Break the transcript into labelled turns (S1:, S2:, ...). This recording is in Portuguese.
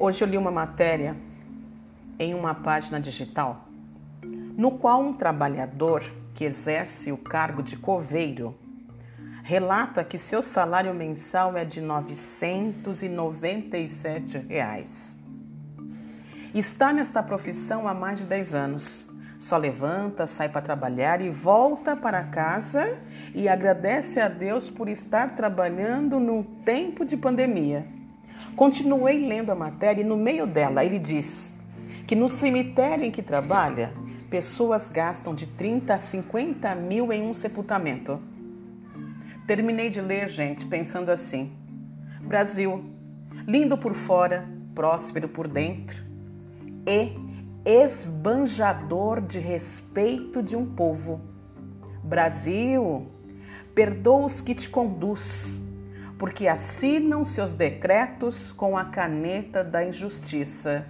S1: Hoje eu li uma matéria em uma página digital no qual um trabalhador que exerce o cargo de coveiro relata que seu salário mensal é de 997 reais. Está nesta profissão há mais de 10 anos. Só levanta, sai para trabalhar e volta para casa e agradece a Deus por estar trabalhando num tempo de pandemia. Continuei lendo a matéria e no meio dela ele diz que no cemitério em que trabalha, pessoas gastam de 30 a 50 mil em um sepultamento. Terminei de ler, gente, pensando assim: Brasil, lindo por fora, próspero por dentro e esbanjador de respeito de um povo. Brasil, perdoa os que te conduz, porque assinam seus decretos com a caneta da injustiça.